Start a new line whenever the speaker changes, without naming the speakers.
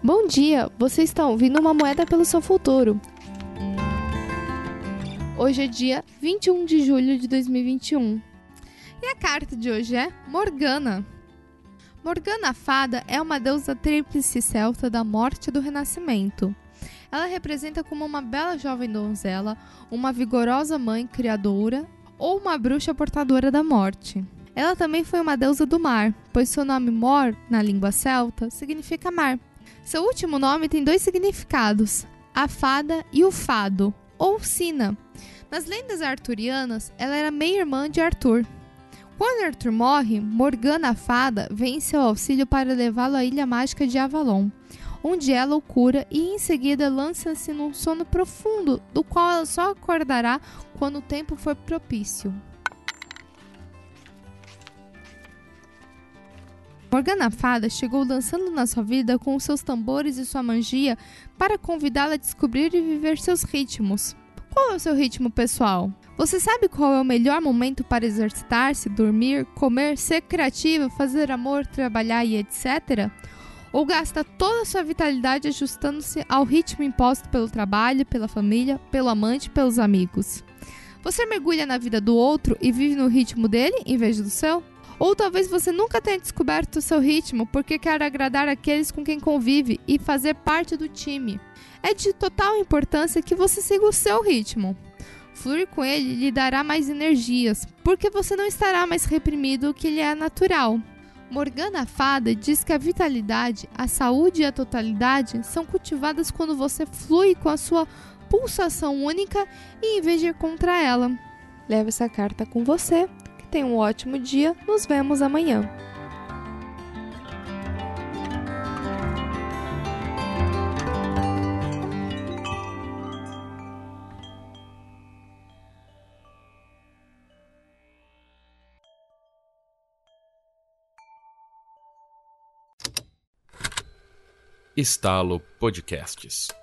Bom dia, você está ouvindo uma moeda pelo seu futuro. Hoje é dia 21 de julho de 2021. E a carta de hoje é Morgana. Morgana Fada é uma deusa tríplice celta da morte e do renascimento. Ela representa como uma bela jovem donzela, uma vigorosa mãe criadora ou uma bruxa portadora da morte. Ela também foi uma deusa do mar, pois seu nome Mor, na língua celta, significa mar. Seu último nome tem dois significados: a fada e o fado, ou sina. Nas lendas arturianas, ela era meia-irmã de Arthur. Quando Arthur morre, Morgana a fada vem em seu auxílio para levá-lo à ilha mágica de Avalon, onde ela o cura e em seguida lança-se num sono profundo, do qual ela só acordará quando o tempo for propício. Morgana Fada chegou dançando na sua vida com seus tambores e sua magia para convidá-la a descobrir e viver seus ritmos. Qual é o seu ritmo pessoal? Você sabe qual é o melhor momento para exercitar-se, dormir, comer, ser criativa, fazer amor, trabalhar e etc? Ou gasta toda a sua vitalidade ajustando-se ao ritmo imposto pelo trabalho, pela família, pelo amante, pelos amigos? Você mergulha na vida do outro e vive no ritmo dele em vez do seu? Ou talvez você nunca tenha descoberto o seu ritmo porque quer agradar aqueles com quem convive e fazer parte do time. É de total importância que você siga o seu ritmo. Fluir com ele lhe dará mais energias, porque você não estará mais reprimido, o que lhe é natural. Morgana Fada diz que a vitalidade, a saúde e a totalidade são cultivadas quando você flui com a sua pulsação única e em vez de ir contra ela. Leve essa carta com você Tenha um ótimo dia. Nos vemos amanhã.
Estalo Podcasts.